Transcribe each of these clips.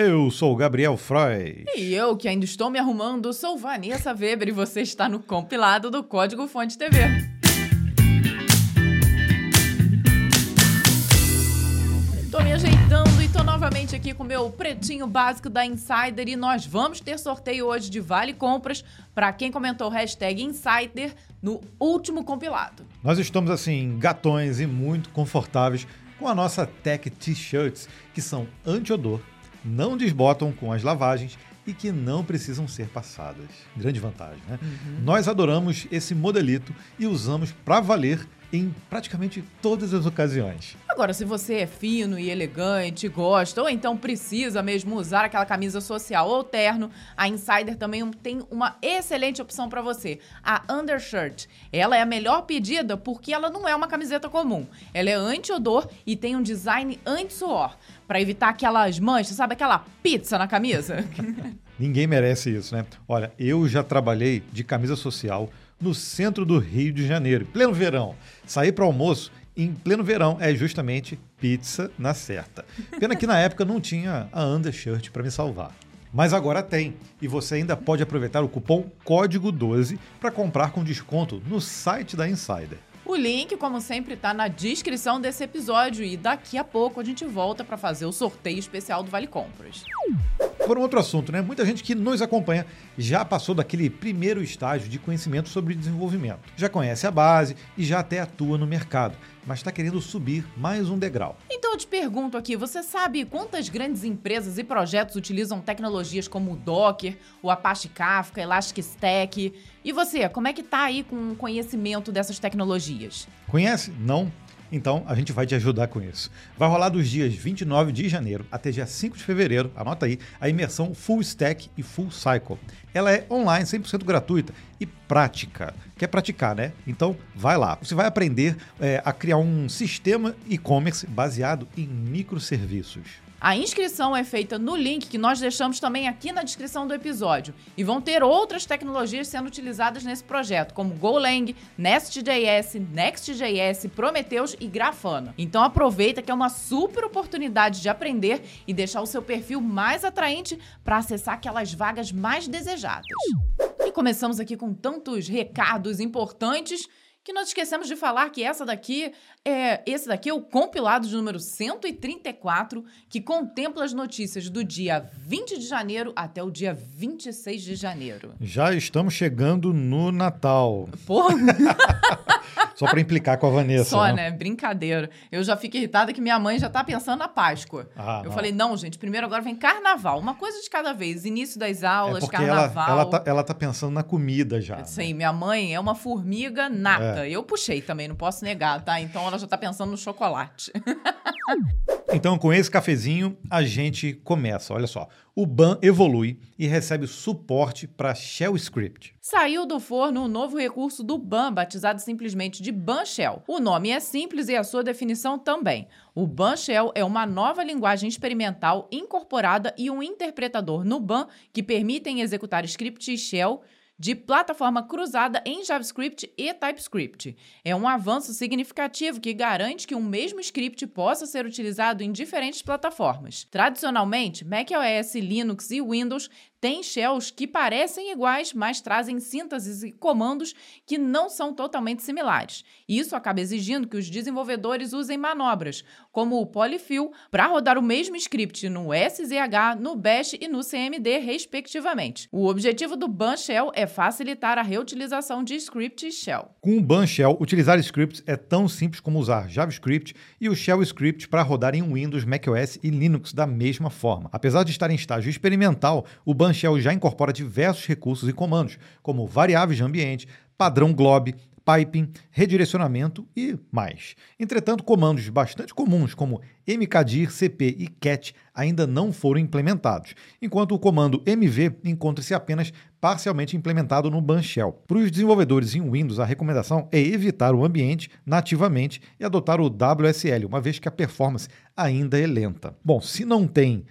Eu sou o Gabriel Freud. E eu, que ainda estou me arrumando, sou Vanessa Weber e você está no compilado do Código Fonte TV. Tô me ajeitando e tô novamente aqui com o meu pretinho básico da Insider e nós vamos ter sorteio hoje de Vale Compras para quem comentou hashtag Insider no último compilado. Nós estamos assim, gatões e muito confortáveis com a nossa Tech T-Shirts, que são anti-odor não desbotam com as lavagens e que não precisam ser passadas. Grande vantagem, né? Uhum. Nós adoramos esse modelito e usamos para valer em praticamente todas as ocasiões. Agora, se você é fino e elegante, gosta, ou então precisa mesmo usar aquela camisa social ou terno, a Insider também tem uma excelente opção para você, a Undershirt. Ela é a melhor pedida porque ela não é uma camiseta comum. Ela é anti-odor e tem um design anti-suor, para evitar aquelas manchas, sabe aquela pizza na camisa? Ninguém merece isso, né? Olha, eu já trabalhei de camisa social no centro do Rio de Janeiro, pleno verão. Sair para almoço em pleno verão é justamente pizza na certa. Pena que na época não tinha a undershirt para me salvar. Mas agora tem, e você ainda pode aproveitar o cupom código 12 para comprar com desconto no site da Insider. O link, como sempre, está na descrição desse episódio e daqui a pouco a gente volta para fazer o sorteio especial do Vale Compras por um outro assunto, né? Muita gente que nos acompanha já passou daquele primeiro estágio de conhecimento sobre desenvolvimento. Já conhece a base e já até atua no mercado, mas está querendo subir mais um degrau. Então eu te pergunto aqui, você sabe quantas grandes empresas e projetos utilizam tecnologias como o Docker, o Apache Kafka, Elastic Stack? E você, como é que tá aí com o conhecimento dessas tecnologias? Conhece? Não? Então, a gente vai te ajudar com isso. Vai rolar dos dias 29 de janeiro até dia 5 de fevereiro, anota aí, a imersão Full Stack e Full Cycle. Ela é online, 100% gratuita e prática. Quer praticar, né? Então, vai lá. Você vai aprender é, a criar um sistema e-commerce baseado em microserviços. A inscrição é feita no link que nós deixamos também aqui na descrição do episódio. E vão ter outras tecnologias sendo utilizadas nesse projeto, como Golang, Nest.js, Next.js, Prometheus e Grafana. Então aproveita que é uma super oportunidade de aprender e deixar o seu perfil mais atraente para acessar aquelas vagas mais desejadas. E começamos aqui com tantos recados importantes que nós esquecemos de falar que essa daqui é esse daqui é o compilado de número 134, que contempla as notícias do dia 20 de janeiro até o dia 26 de janeiro. Já estamos chegando no Natal. Porra! Só para implicar com a Vanessa. Só, né? né? Brincadeira. Eu já fico irritada que minha mãe já tá pensando na Páscoa. Ah, eu não. falei, não, gente, primeiro agora vem carnaval. Uma coisa de cada vez. Início das aulas, é carnaval. Ela, ela, tá, ela tá pensando na comida já. Sim, né? minha mãe é uma formiga nata. É. Eu puxei também, não posso negar, tá? Então ela já tá pensando no chocolate. Então, com esse cafezinho, a gente começa. Olha só, o BAN evolui e recebe suporte para Shell Script. Saiu do forno um novo recurso do BAN, batizado simplesmente de BAN Shell. O nome é simples e a sua definição também. O BAN Shell é uma nova linguagem experimental incorporada e um interpretador no BAN que permitem executar scripts Shell de plataforma cruzada em JavaScript e TypeScript. É um avanço significativo que garante que um mesmo script possa ser utilizado em diferentes plataformas. Tradicionalmente, macOS, Linux e Windows têm shells que parecem iguais, mas trazem sínteses e comandos que não são totalmente similares. Isso acaba exigindo que os desenvolvedores usem manobras, como o polyfill, para rodar o mesmo script no SZH, no Bash e no CMD, respectivamente. O objetivo do Ban Shell é facilitar a reutilização de scripts shell. Com o BAN Shell, utilizar scripts é tão simples como usar JavaScript e o Shell Script para rodar em Windows, macOS e Linux da mesma forma. Apesar de estar em estágio experimental, o BAN Shell já incorpora diversos recursos e comandos, como variáveis de ambiente, padrão glob, piping, redirecionamento e mais. Entretanto, comandos bastante comuns como mkdir, cp e cat ainda não foram implementados, enquanto o comando mv encontra-se apenas parcialmente implementado no Ban Shell. Para os desenvolvedores em Windows, a recomendação é evitar o ambiente nativamente e adotar o WSL, uma vez que a performance ainda é lenta. Bom, se não tem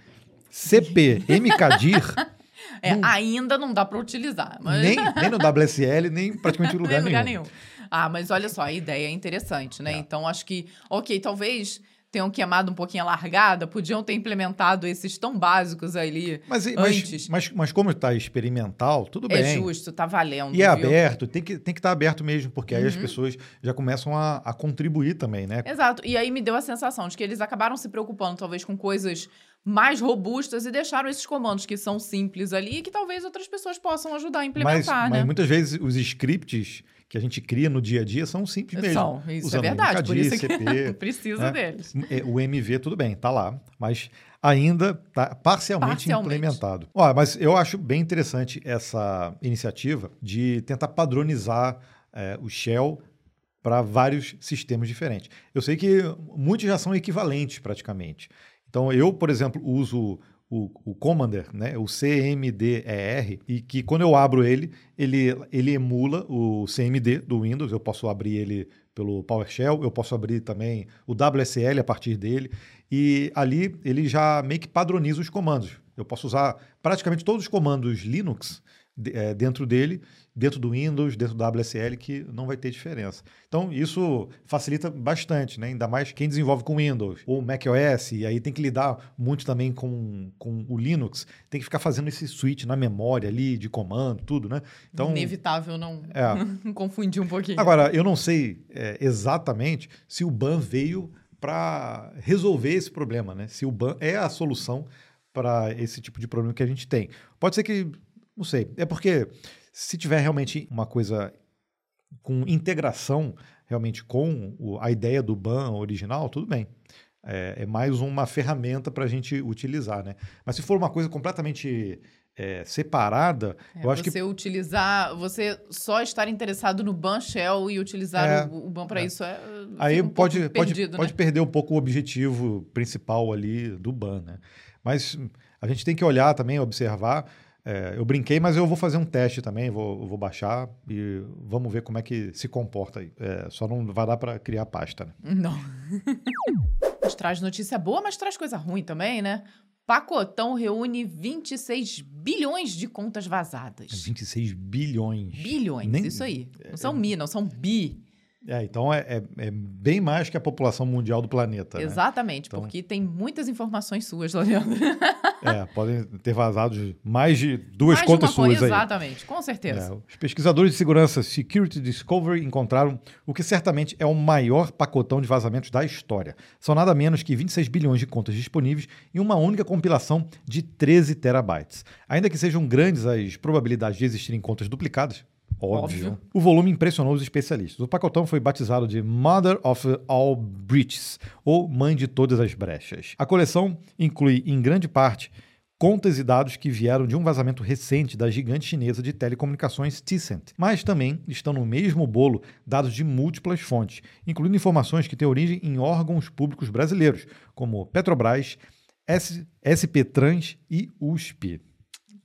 cp, mkdir, É, Não- ainda não dá para utilizar. Mas... nem, nem no WSL, nem praticamente em lugar, Nem lugar nenhum. nenhum. Ah, mas olha só, a ideia é interessante, né? É. Então acho que, ok, talvez tenham queimado um pouquinho a largada, podiam ter implementado esses tão básicos ali Mas, antes. mas, mas, mas como está experimental, tudo é bem. justo, tá valendo. E é viu? aberto, tem que tem que estar aberto mesmo, porque aí as Uhum. pessoas já começam a, a contribuir também, né? Exato. E aí me deu a sensação de que eles acabaram se preocupando, talvez, com coisas mais robustas e deixaram esses comandos que são simples ali e que talvez outras pessoas possam ajudar a Mas, implementar, mas né? muitas vezes os scripts que a gente cria no dia a dia são simples mesmo. São, isso usando é verdade. Por isso que CP, precisa né? deles. É, O MV, tudo bem, tá lá, mas ainda está parcialmente, Parcialmente. implementado. Ó, mas eu acho bem interessante essa iniciativa de tentar padronizar é, o Shell para vários sistemas diferentes. Eu sei que muitos já são equivalentes praticamente. Então, eu, por exemplo, uso o, o Commander, né, o CMDER, e que quando eu abro ele, ele, ele emula o CMD do Windows. Eu posso abrir ele pelo PowerShell, eu posso abrir também o WSL a partir dele, e ali ele já meio que padroniza os comandos. Eu posso usar praticamente todos os comandos Linux eh, dentro dele, dentro do Windows, dentro do WSL, que não vai ter diferença. Então, isso facilita bastante, né? ainda mais quem desenvolve com Windows ou macOS, e aí tem que lidar muito também com, com o Linux, tem que ficar fazendo esse switch na memória ali, de comando, tudo, né? Então, Inevitável não é. confundir um pouquinho. Agora, eu não sei é, exatamente se o ban veio para resolver esse problema, né? Se o ban é a solução para esse tipo de problema que a gente tem. Pode ser que, não sei, é porque se tiver realmente uma coisa com integração realmente com o- a ideia do ban original, tudo bem. É, é mais uma ferramenta para a gente utilizar, né? Mas se for uma coisa completamente é, separada, É, eu acho que você utilizar, você só estar interessado no ban shell e utilizar É, o, o ban para é. isso é Aí um pode, pode, perdido, pode né? perder um pouco o objetivo principal ali do ban, né? Mas a gente tem que olhar também, observar. É, eu brinquei, mas eu vou fazer um teste também, vou, vou baixar e vamos ver como é que se comporta aí. É, só não vai dar para criar pasta, né? Não. mas traz notícia boa, mas traz coisa ruim também, né? Pacotão reúne 26 bilhões de contas vazadas. 26 bilhões. Bilhões, Nem- isso aí. Não são mi, não são bi. É, então é, é- é bem mais que a população mundial do planeta. né? Exatamente, Então- porque tem muitas informações suas lá dentro. É, podem ter vazado mais de duas Mais de contas coisa, suas aí. Exatamente, com certeza. É, os pesquisadores de segurança Security Discovery encontraram o que certamente é o maior pacotão de vazamentos da história. São nada menos que 26 bilhões de contas disponíveis em uma única compilação de 13 terabytes. Ainda que sejam grandes as probabilidades de existirem contas duplicadas, óbvio, Óbvio. o volume impressionou os especialistas. O pacotão foi batizado de Mother of All Breaches, ou Mãe de Todas as Brechas. A coleção inclui, em grande parte, contas e dados que vieram de um vazamento recente da gigante chinesa de telecomunicações Tencent, mas também estão no mesmo bolo dados de múltiplas fontes, incluindo informações que têm origem em órgãos públicos brasileiros, como Petrobras, SP Trans e USP.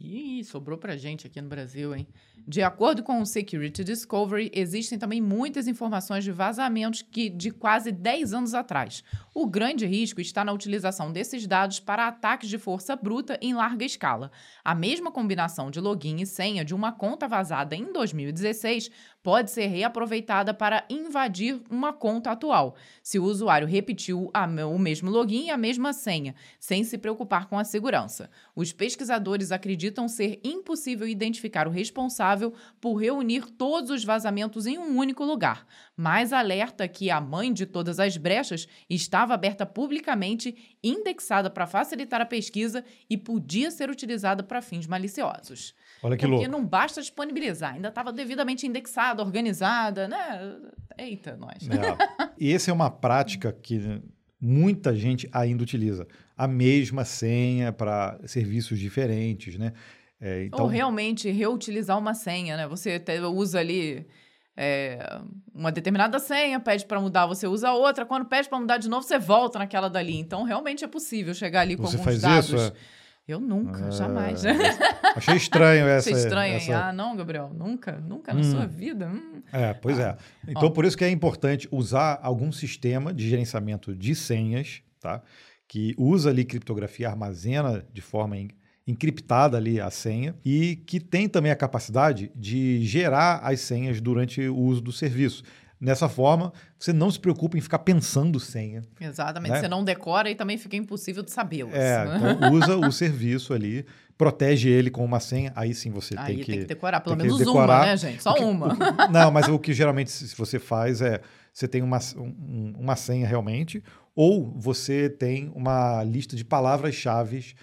Ih, sobrou pra gente aqui no Brasil, hein? De acordo com o Security Discovery, existem também muitas informações de vazamentos que de quase 10 anos atrás. O grande risco está na utilização desses dados para ataques de força bruta em larga escala. A mesma combinação de login e senha de uma conta vazada em 2016 pode ser reaproveitada para invadir uma conta atual, se o usuário repetiu o mesmo login e a mesma senha, sem se preocupar com a segurança. Os pesquisadores acreditam ser impossível identificar o responsável por reunir todos os vazamentos em um único lugar, mas alerta que a mãe de todas as brechas estava aberta publicamente, indexada para facilitar a pesquisa e podia ser utilizada para fins maliciosos. Olha que Porque louco. não basta disponibilizar, ainda estava devidamente organizada, né? Eita, nós. É. E essa é uma prática que muita gente ainda utiliza. A mesma senha para serviços diferentes, né? É, então, Ou realmente reutilizar uma senha, né? Você usa ali é, uma determinada senha, pede para mudar, você usa outra. Quando pede para mudar de novo, você volta naquela dali. Então, realmente é possível chegar ali com Você alguns dados. isso? É? Eu nunca, Ah, jamais. Achei estranho essa. Achei estranho, essa- Ah, não, Gabriel, nunca, nunca na Hum. sua vida. Hum. É, pois é. Então, por isso que é importante usar algum sistema de gerenciamento de senhas, tá? Que usa ali criptografia, armazena de forma en- encriptada ali a senha e que tem também a capacidade de gerar as senhas durante o uso do serviço. Nessa forma, você não se preocupa em ficar pensando senha. Exatamente. Né? Você não decora e também fica impossível de sabê-las. É, então usa o serviço ali, protege ele com uma senha, aí sim você Aí tem que. tem que decorar, pelo menos decorar. uma, né, gente? Só que- uma. o não, mas o que geralmente se você faz é você tem uma, um- uma senha realmente, ou você tem uma lista de palavras-chave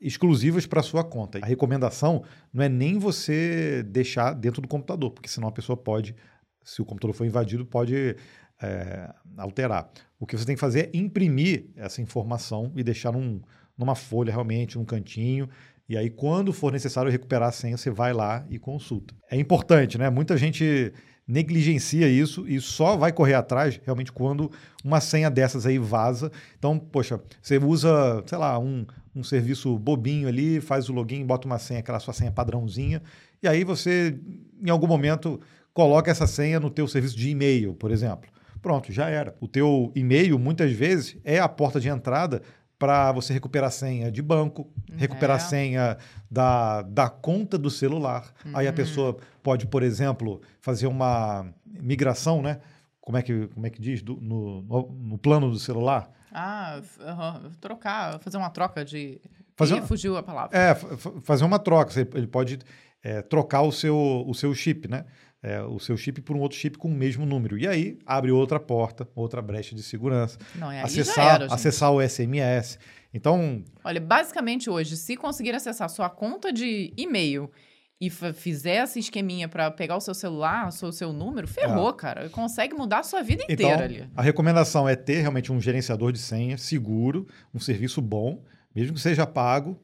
exclusivas para sua conta. A recomendação não é nem você deixar dentro do computador, porque senão a pessoa pode, se o computador for invadido, pode é, alterar. O que você tem que fazer é imprimir essa informação e deixar num, numa folha realmente, num cantinho. E aí, quando for necessário recuperar a senha, você vai lá e consulta. É importante, né? Muita gente negligencia isso e só vai correr atrás realmente quando uma senha dessas aí vaza. Então, poxa, você usa, sei lá, um, um serviço bobinho ali, faz o login, bota uma senha, aquela sua senha padrãozinha, e aí você, em algum momento, coloca essa senha no teu serviço de e-mail, por exemplo. Pronto, já era. O teu e-mail, muitas vezes, é a porta de entrada para você recuperar a senha de banco, recuperar a É. senha da, da conta do celular. Aí a pessoa pode, por exemplo, fazer uma migração, né? Como é que, como é que diz? Do- no, no, no plano do celular. Ah, aham, trocar, fazer uma troca de. Fazer uma- fugiu a palavra. É, fa- fa- fazer uma troca. Ele pode é, trocar o seu, o seu chip, né? É, o seu chip por um outro chip com o mesmo número. E aí abre outra porta, outra brecha de segurança. Não, é acessar, era, acessar o SMS. Então, Olha, basicamente hoje, se conseguir acessar sua conta de e-mail e fizer esse esqueminha pra pegar o seu celular, o seu, seu número, ferrou, cara. Consegue mudar a sua vida É. então inteira ali. a recomendação é ter realmente um gerenciador de senha seguro, um serviço bom, mesmo que seja pago,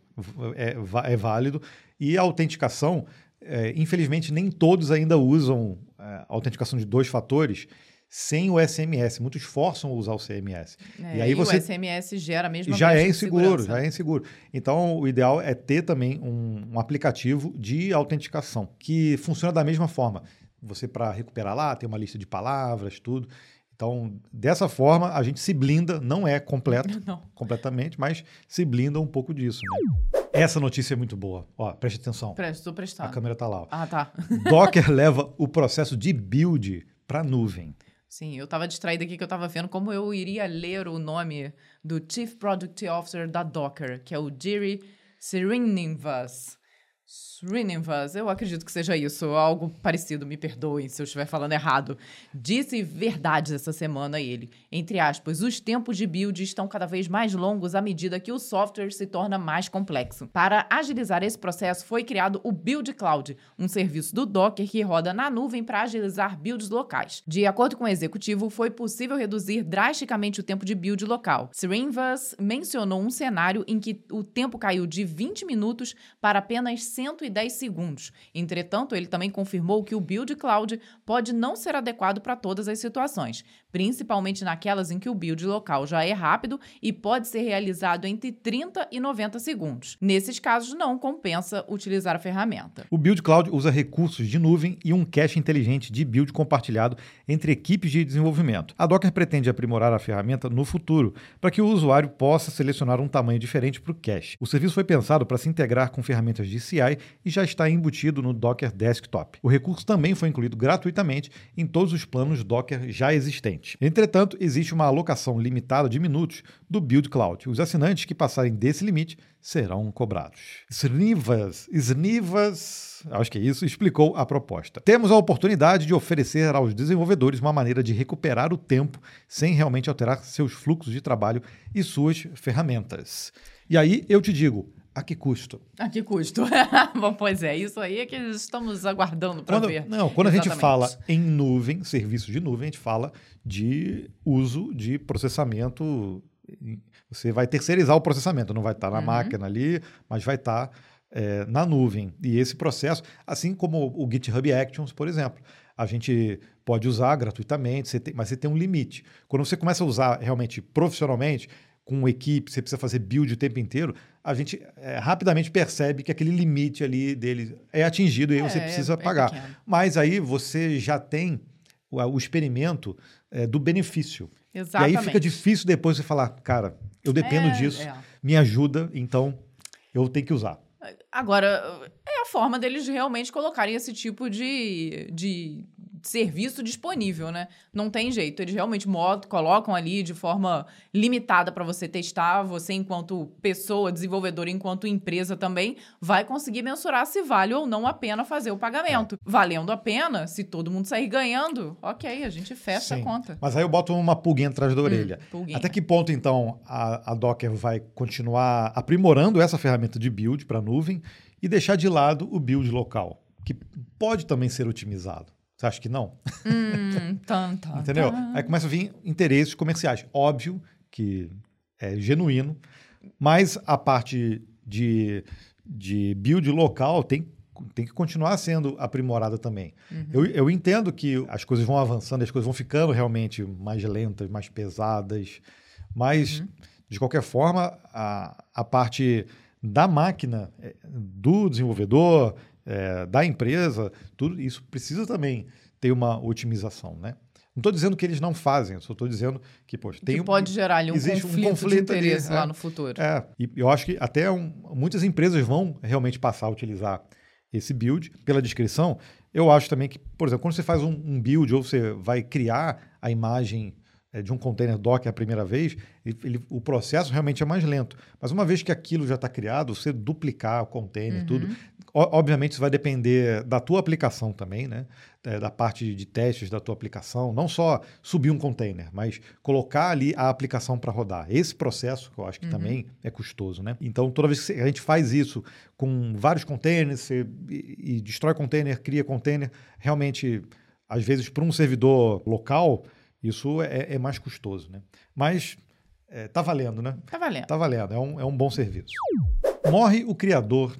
é, é válido. E a autenticação, é, infelizmente, nem todos ainda usam é, a autenticação de dois fatores sem o SMS. Muitos forçam a usar o CMS. É, e aí você o SMS gera mesmo E já é inseguro, já é inseguro. Então, o ideal é ter também um, um aplicativo de autenticação que funciona da mesma forma. Você, para recuperar lá, tem uma lista de palavras, tudo. Então, dessa forma, a gente se blinda, não é completo, Não. completamente, mas se blinda um pouco disso. né? Essa notícia é muito boa. Ó, preste atenção. Presta, tô A prestando. câmera tá lá. ó. Ah, tá. Docker leva o processo de build para nuvem. Sim, eu tava distraída aqui que eu tava vendo como eu iria ler o nome do Chief Product Officer da Docker, que é o Jiri Srinivas. Srinivas, eu acredito que seja isso, algo parecido, me perdoem se eu estiver falando errado. Disse verdades essa semana ele. Entre aspas, os tempos de build estão cada vez mais longos à medida que o software se torna mais complexo. Para agilizar esse processo, foi criado o Build Cloud, um serviço do Docker que roda na nuvem para agilizar builds locais. De acordo com o executivo, foi possível reduzir drasticamente o tempo de build local. Srinivas mencionou um cenário em que o tempo caiu de 20 minutos para apenas 110 segundos. Entretanto, ele também confirmou que o Build Cloud pode não ser adequado para todas as situações, principalmente naquelas em que o build local já é rápido e pode ser realizado entre 30 e 90 segundos. Nesses casos, não compensa utilizar a ferramenta. O Build Cloud usa recursos de nuvem e um cache inteligente de build compartilhado entre equipes de desenvolvimento. A Docker pretende aprimorar a ferramenta no futuro para que o usuário possa selecionar um tamanho diferente para o cache. O serviço foi pensado para se integrar com ferramentas de CI e já está embutido no Docker Desktop. O recurso também foi incluído gratuitamente em todos os planos Docker já existentes. Entretanto, existe uma alocação limitada de minutos do Build Cloud. Os assinantes que passarem desse limite serão cobrados. Snivas, Snivas, acho que é isso, explicou a proposta. Temos a oportunidade de oferecer aos desenvolvedores uma maneira de recuperar o tempo sem realmente alterar seus fluxos de trabalho e suas ferramentas. E aí eu te digo, a que custo? A que custo? Bom, pois é, isso aí é que estamos aguardando para ver. não, quando a gente Exatamente. fala em nuvem, serviços de nuvem, a gente fala de uso de processamento. Você vai terceirizar o processamento, não vai estar na Uhum. máquina ali, mas vai estar é, na nuvem. E esse processo, assim como o GitHub Actions, por exemplo, a gente pode usar gratuitamente, você tem- mas você tem um limite. Quando você começa a usar realmente profissionalmente, com equipe, você precisa fazer build o tempo inteiro, a gente é, rapidamente percebe que aquele limite ali dele é atingido e aí você É, precisa é pagar. Mas aí você já tem o, o experimento é, do benefício. Exatamente. E aí fica difícil depois você falar, cara, eu dependo É, disso, é. me ajuda, então eu tenho que usar. Agora, é a forma deles realmente colocarem esse tipo de, de serviço disponível, né? Não tem jeito. Eles realmente colocam ali de forma limitada para você testar. Você, enquanto pessoa, desenvolvedor, enquanto empresa também, vai conseguir mensurar se vale ou não a pena fazer o pagamento. É. Valendo a pena, se todo mundo sair ganhando, ok, a gente fecha Sim. a conta. Mas aí eu boto uma pulguinha atrás da hum, orelha. Hum, Até que ponto, então, a, a Docker vai continuar aprimorando essa ferramenta de build para nuvem e deixar de lado o build local, que pode também ser otimizado? Você acha que não? Hum, tan, tan, Entendeu? Aí começa a vir interesses comerciais. Óbvio que é genuíno, mas a parte de, de build local tem, tem que continuar sendo aprimorada também. Uhum. Eu, eu entendo que as coisas vão avançando, as coisas vão ficando realmente mais lentas, mais pesadas, mas, uhum. de qualquer forma, a, a parte da máquina, é, do desenvolvedor, é, da empresa, tudo isso precisa também ter uma otimização, né? Não estou dizendo que eles não fazem, só estou dizendo que, poxa, tem que pode gerar ali um conflito, um conflito de interesse ali, lá é, no futuro. É, e eu acho que até um, muitas empresas vão realmente passar a utilizar esse build. Pela descrição, eu acho também que, por exemplo, quando você faz um, um build ou você vai criar a imagem é, de um container Docker a primeira vez, ele, ele, o processo realmente é mais lento. Mas uma vez que aquilo já está criado, você duplicar o container, uhum. tudo, obviamente isso vai depender da tua aplicação também, né? É, da parte de testes da tua aplicação, não só subir um container, mas colocar ali a aplicação para rodar. Esse processo, que eu acho que uhum. também é custoso, né? Então, toda vez que a gente faz isso com vários containers, você, e, e destrói container, cria container, realmente, às vezes, para um servidor local, isso é, é mais custoso, né? Mas é, tá valendo, né? Tá valendo. Tá valendo, é um, é um bom serviço. Morre o criador,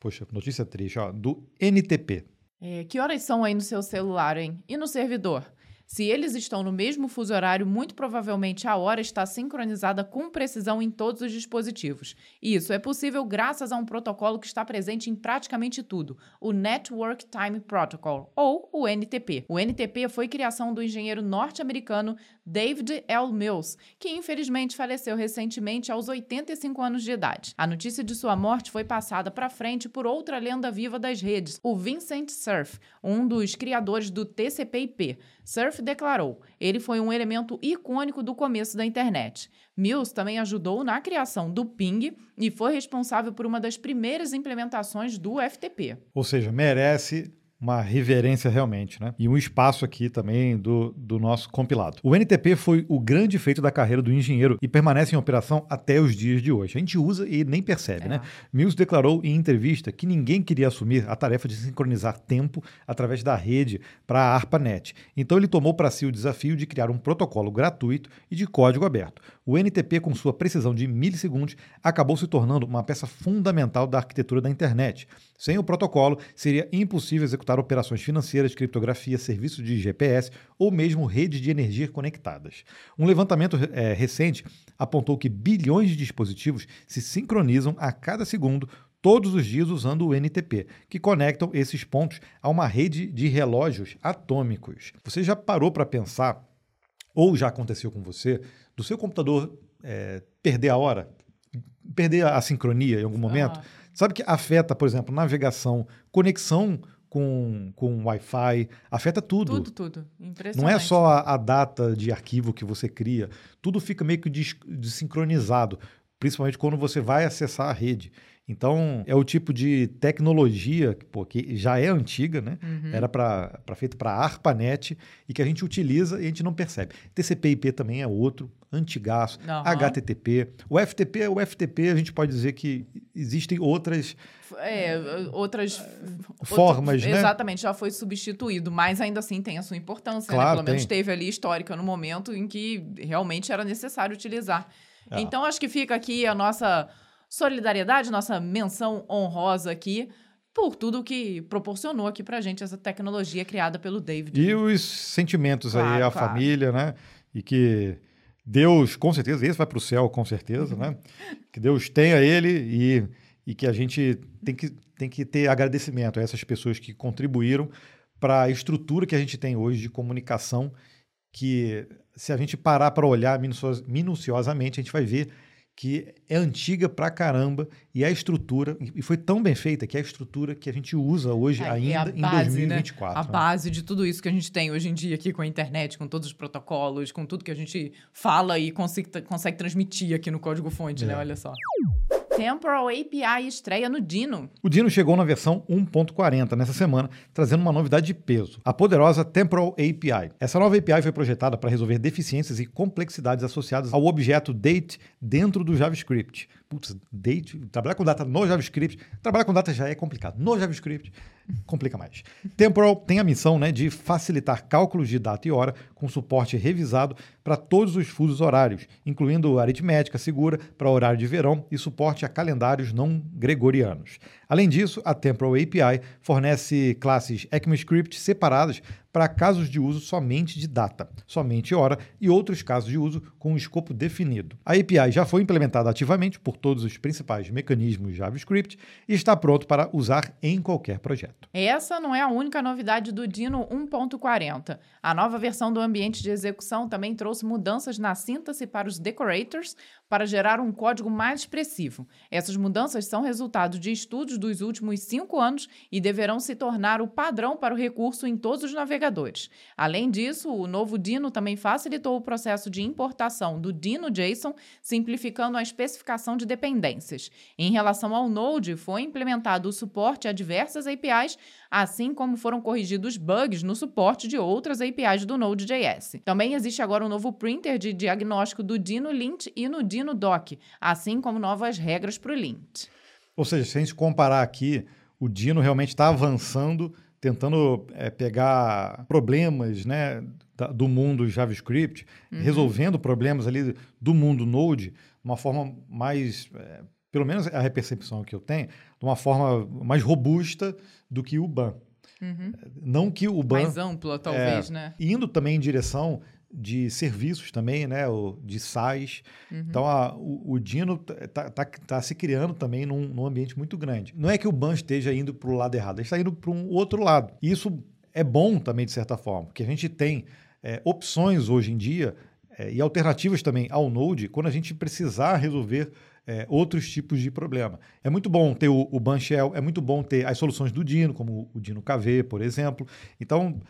poxa, notícia triste, ó, do NTP. É, que horas são aí no seu celular, hein? E no servidor? Se eles estão no mesmo fuso horário, muito provavelmente a hora está sincronizada com precisão em todos os dispositivos. E isso é possível graças a um protocolo que está presente em praticamente tudo, o Network Time Protocol, ou o NTP. O NTP foi criação do engenheiro norte-americano David L. Mills, que infelizmente faleceu recentemente aos 85 anos de idade. A notícia de sua morte foi passada para frente por outra lenda viva das redes, o Vincent Cerf, um dos criadores do TCP/IP. Cerf declarou: ele foi um elemento icônico do começo da internet. Mills também ajudou na criação do ping e foi responsável por uma das primeiras implementações do FTP. Ou seja, merece uma reverência realmente, né? E um espaço aqui também do, do nosso compilado. O NTP foi o grande feito da carreira do engenheiro e permanece em operação até os dias de hoje. A gente usa e nem percebe, é. né? Mills declarou em entrevista que ninguém queria assumir a tarefa de sincronizar tempo através da rede para a ARPANET. Então ele tomou para si o desafio de criar um protocolo gratuito e de código aberto. O NTP, com sua precisão de milissegundos, acabou se tornando uma peça fundamental da arquitetura da internet. Sem o protocolo, seria impossível executar operações financeiras, criptografia, serviços de GPS ou mesmo redes de energia conectadas. Um levantamento é, recente apontou que bilhões de dispositivos se sincronizam a cada segundo todos os dias usando o NTP, que conectam esses pontos a uma rede de relógios atômicos. Você já parou para pensar, ou já aconteceu com você, do seu computador é, perder a hora, perder a sincronia em algum momento? Ah Sabe que afeta, por exemplo, navegação, conexão com, com Wi-Fi, afeta tudo. Tudo, tudo. Impressionante. Não é só a, a, data de arquivo que você cria, tudo fica meio que desincronizado, principalmente quando você vai acessar a rede. Então, é o tipo de tecnologia pô, que já é antiga, né? Uhum. Era para feito para ARPANET e que a gente utiliza e a gente não percebe. TCP/IP também é outro, antigaço. Uhum. HTTP. O FTP, o FTP, a gente pode dizer que existem outras... É, outras... Formas, outro, né? Exatamente, já foi substituído, mas ainda assim tem a sua importância, né? claro, né? Pelo menos teve ali histórica no momento em que realmente era necessário utilizar. É. Então, acho que fica aqui a nossa solidariedade, nossa menção honrosa aqui por tudo que proporcionou aqui pra gente essa tecnologia criada pelo David. E os sentimentos claro, aí, a claro. família, né? E que Deus, com certeza, esse vai para o céu, com certeza, né? Que Deus tenha ele e, e que a gente tem que, tem que ter agradecimento a essas pessoas que contribuíram para a estrutura que a gente tem hoje de comunicação, que se a gente parar para olhar minuciosamente, a gente vai ver que é antiga pra caramba e a estrutura, e foi tão bem feita que é a estrutura que a gente usa hoje É, ainda é a em base, 2024. Né? A né? base de tudo isso que a gente tem hoje em dia aqui com a internet, com todos os protocolos, com tudo que a gente fala e consegue, consegue transmitir aqui no código-fonte, né? É. Olha só. Temporal API estreia no Dino. O Dino chegou na versão 1.40 nessa semana, trazendo uma novidade de peso, a poderosa Temporal API. Essa nova API foi projetada para resolver deficiências e complexidades associadas ao objeto date dentro do JavaScript. Putz, date, trabalhar com data no JavaScript, trabalhar com data já é complicado. No JavaScript, complica mais. Temporal tem a missão né, de facilitar cálculos de data e hora com suporte revisado para todos os fusos horários, incluindo aritmética segura para horário de verão e suporte a calendários não gregorianos. Além disso, a Temporal API fornece classes ECMAScript separadas para casos de uso somente de data, somente hora e outros casos de uso com um escopo definido. A API já foi implementada ativamente por todos os principais mecanismos JavaScript e está pronto para usar em qualquer projeto. Essa não é a única novidade do Dino 1.40. A nova versão do ambiente de execução também trouxe mudanças na síntese para os decorators para gerar um código mais expressivo. Essas mudanças são resultado de estudos dos últimos cinco anos e deverão se tornar o padrão para o recurso em todos os navegadores. Além disso, o novo Dino também facilitou o processo de importação do Dino JSON, simplificando a especificação de dependências. Em relação ao Node, foi implementado o suporte a diversas APIs, assim como foram corrigidos bugs no suporte de outras APIs do Node.js. Também existe agora um novo printer de diagnóstico do Dino Lint e no Dino Doc, assim como novas regras para o Lint. Ou seja, se a gente comparar aqui, o Dino realmente está avançando, tentando é, pegar problemas né, da, do mundo JavaScript, resolvendo problemas ali do mundo Node de uma forma mais, é, pelo menos é a percepção que eu tenho, de uma forma mais robusta do que o BAN. Não que o BAN Mais ampla, talvez, né? indo também em direção de serviços também, né, o, de SaaS. Então, a- o, o Dino está tá, tá se criando também num, num ambiente muito grande. Não é que o BAN esteja indo para o lado errado, ele está indo para um outro lado. E isso é bom também, de certa forma, porque a gente tem é, opções hoje em dia é, e alternativas também ao Node quando a gente precisar resolver é, outros tipos de problema. É muito bom ter o, o é muito bom ter as soluções do Dino, como o Dino KV, por exemplo. Então,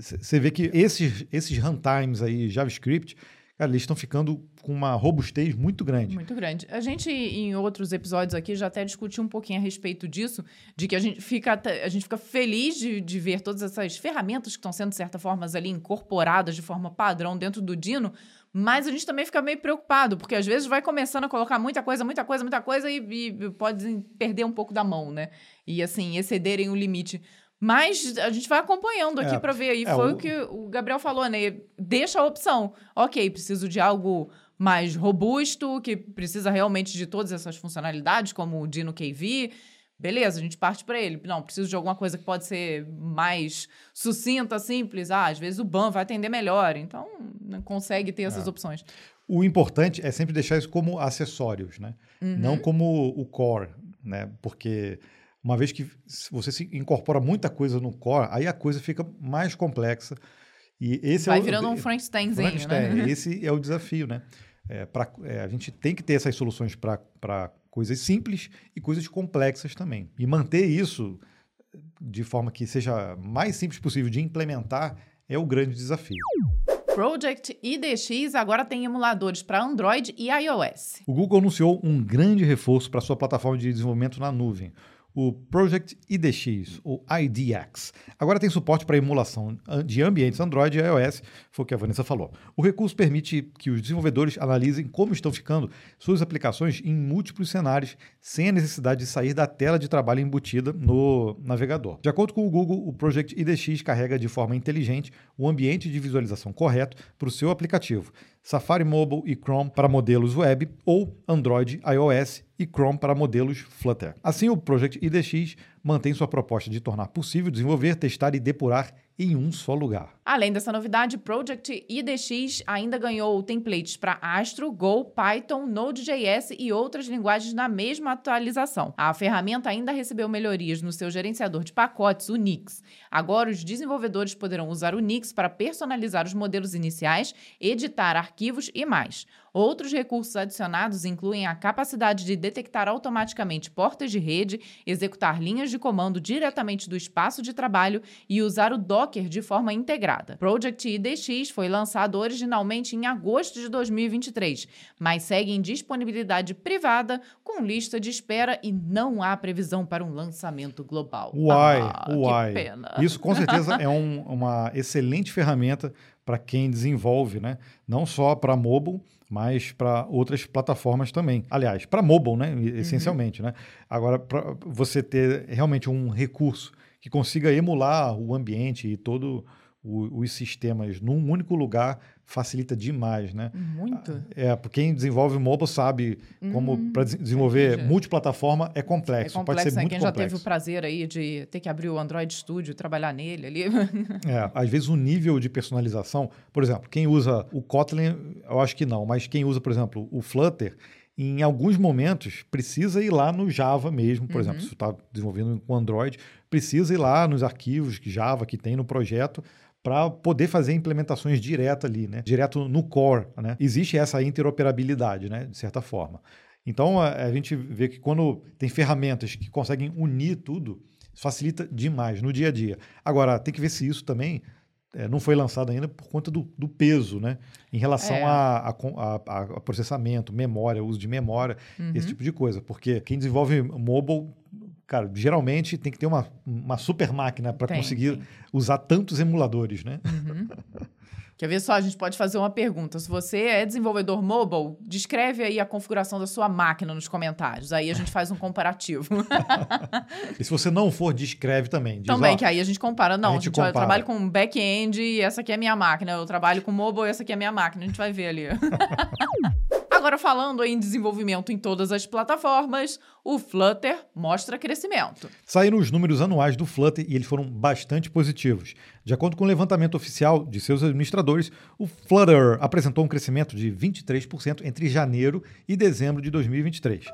você vê que esses, esses runtimes aí, JavaScript, cara, eles estão ficando com uma robustez muito grande. Muito grande. A gente, em outros episódios aqui, já até discutiu um pouquinho a respeito disso, de que a gente fica, a gente fica feliz de, de ver todas essas ferramentas que estão sendo, de certa forma, ali incorporadas de forma padrão dentro do Dino, mas a gente também fica meio preocupado, porque às vezes vai começando a colocar muita coisa, muita coisa, muita coisa e, e pode perder um pouco da mão, né? E, assim, excederem o limite. Mas a gente vai acompanhando aqui É, para ver aí. é, Foi o- o que o Gabriel falou, né? Deixa a opção. Ok, preciso de algo mais robusto, que precisa realmente de todas essas funcionalidades, como o Dino KV. Beleza, a gente parte para ele. Não, preciso de alguma coisa que pode ser mais sucinta, simples. Ah, às vezes o BAN vai atender melhor. Então, consegue ter essas opções. O importante é sempre deixar isso como acessórios, né? Uhum. Não como o core, né? Porque uma vez que você se incorpora muita coisa no core, aí a coisa fica mais complexa. E esse vai é o, virando um Frankensteinzinho, Frankenstein. né? Esse é o desafio, né? É, pra, é, a gente tem que ter essas soluções para coisas simples e coisas complexas também. E manter isso de forma que seja mais simples possível de implementar é o grande desafio. Project IDX agora tem emuladores para Android e iOS. O Google anunciou um grande reforço para sua plataforma de desenvolvimento na nuvem, o Project IDX, ou IDX. Agora tem suporte para emulação de ambientes Android e iOS, foi o que a Vanessa falou. O recurso permite que os desenvolvedores analisem como estão ficando suas aplicações em múltiplos cenários, sem a necessidade de sair da tela de trabalho embutida no navegador. De acordo com o Google, o Project IDX carrega de forma inteligente o ambiente de visualização correto para o seu aplicativo. Safari Mobile e Chrome para modelos web ou Android, iOS e Chrome para modelos Flutter. Assim, o Project IDX mantém sua proposta de tornar possível desenvolver, testar e depurar em um só lugar. Além dessa novidade, Project IDX ainda ganhou templates para Astro, Go, Python, Node.js e outras linguagens na mesma atualização. A ferramenta ainda recebeu melhorias no seu gerenciador de pacotes, o Nix. Agora, os desenvolvedores poderão usar o Nix para personalizar os modelos iniciais, editar arquivos e mais. Outros recursos adicionados incluem a capacidade de detectar automaticamente portas de rede, executar linhas de comando diretamente do espaço de trabalho e usar o Docker de forma integrada. Project IDX foi lançado originalmente em agosto de 2023, mas segue em disponibilidade privada com lista de espera e não há previsão para um lançamento global. Uai, ah, uai. Isso com certeza é um, uma excelente ferramenta para quem desenvolve, né? Não só para mobile, mas para outras plataformas também. Aliás, para mobile, né? Essencialmente, uhum. né? Agora, para você ter realmente um recurso que consiga emular o ambiente e todo o, os sistemas num único lugar facilita demais, né? Muito. É, porque quem desenvolve mobile sabe como uhum. para desenvolver multiplataforma é complexo, é complexo pode ser né? muito quem complexo. já teve o prazer aí de ter que abrir o Android Studio trabalhar nele ali. é, às vezes o nível de personalização, por exemplo, quem usa o Kotlin, eu acho que não, mas quem usa, por exemplo, o Flutter, em alguns momentos precisa ir lá no Java mesmo, por uhum. exemplo, se você está desenvolvendo com Android, precisa ir lá nos arquivos Java que tem no projeto para poder fazer implementações direto ali, né? Direto no core, né? Existe essa interoperabilidade, né? De certa forma. Então a, a gente vê que quando tem ferramentas que conseguem unir tudo, facilita demais no dia a dia. Agora tem que ver se isso também é, não foi lançado ainda por conta do, do peso, né? Em relação é. a, a, a, processamento, memória, uso de memória, uhum. esse tipo de coisa. Porque quem desenvolve mobile cara, geralmente tem que ter uma, uma super máquina para conseguir tem. usar tantos emuladores, né? Uhum. Quer ver só? A gente pode fazer uma pergunta. Se você é desenvolvedor mobile, descreve aí a configuração da sua máquina nos comentários. Aí a gente faz um comparativo. e se você não for, descreve também. Diz, também, ó, que aí a gente compara. Não, a gente, gente compara. eu trabalho com back-end e essa aqui é a minha máquina. Eu trabalho com mobile e essa aqui é a minha máquina. A gente vai ver ali. Agora, falando em desenvolvimento em todas as plataformas, o Flutter mostra crescimento. Saíram os números anuais do Flutter e eles foram bastante positivos. De acordo com o levantamento oficial de seus administradores, o Flutter apresentou um crescimento de 23% entre janeiro e dezembro de 2023.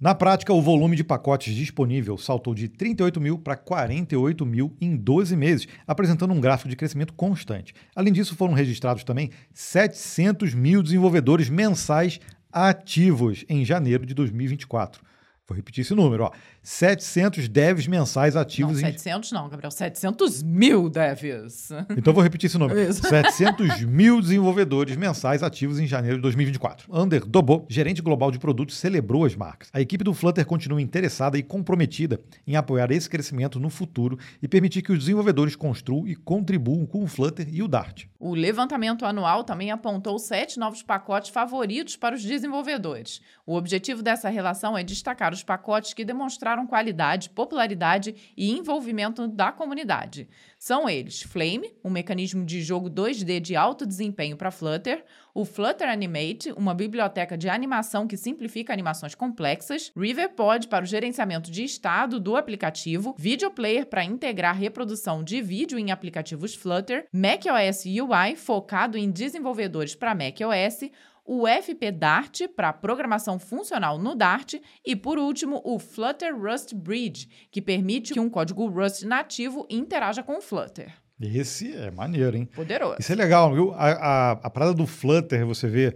Na prática, o volume de pacotes disponível saltou de 38 mil para 48 mil em 12 meses, apresentando um gráfico de crescimento constante. Além disso, foram registrados também 700 mil desenvolvedores mensais ativos em janeiro de 2024. Vou repetir esse número, ó. 700 devs mensais ativos. Não, 700 em... não, Gabriel. 700 mil devs. Então vou repetir esse número. Isso. 700 mil desenvolvedores mensais ativos em janeiro de 2024. Ander Dobo, gerente global de produtos, celebrou as marcas. A equipe do Flutter continua interessada e comprometida em apoiar esse crescimento no futuro e permitir que os desenvolvedores construam e contribuam com o Flutter e o Dart. O levantamento anual também apontou sete novos pacotes favoritos para os desenvolvedores. O objetivo dessa relação é destacar os pacotes que demonstraram qualidade, popularidade e envolvimento da comunidade. São eles Flame, um mecanismo de jogo 2D de alto desempenho para Flutter, o Flutter Animate, uma biblioteca de animação que simplifica animações complexas, Riverpod para o gerenciamento de estado do aplicativo, Video Player para integrar reprodução de vídeo em aplicativos Flutter, macOS UI focado em desenvolvedores para macOS, o FP Dart para programação funcional no Dart e, por último, o Flutter Rust Bridge, que permite que um código Rust nativo interaja com o Flutter. Esse é maneiro, hein? Poderoso. Isso é legal, viu? A, a, a parada do Flutter, você vê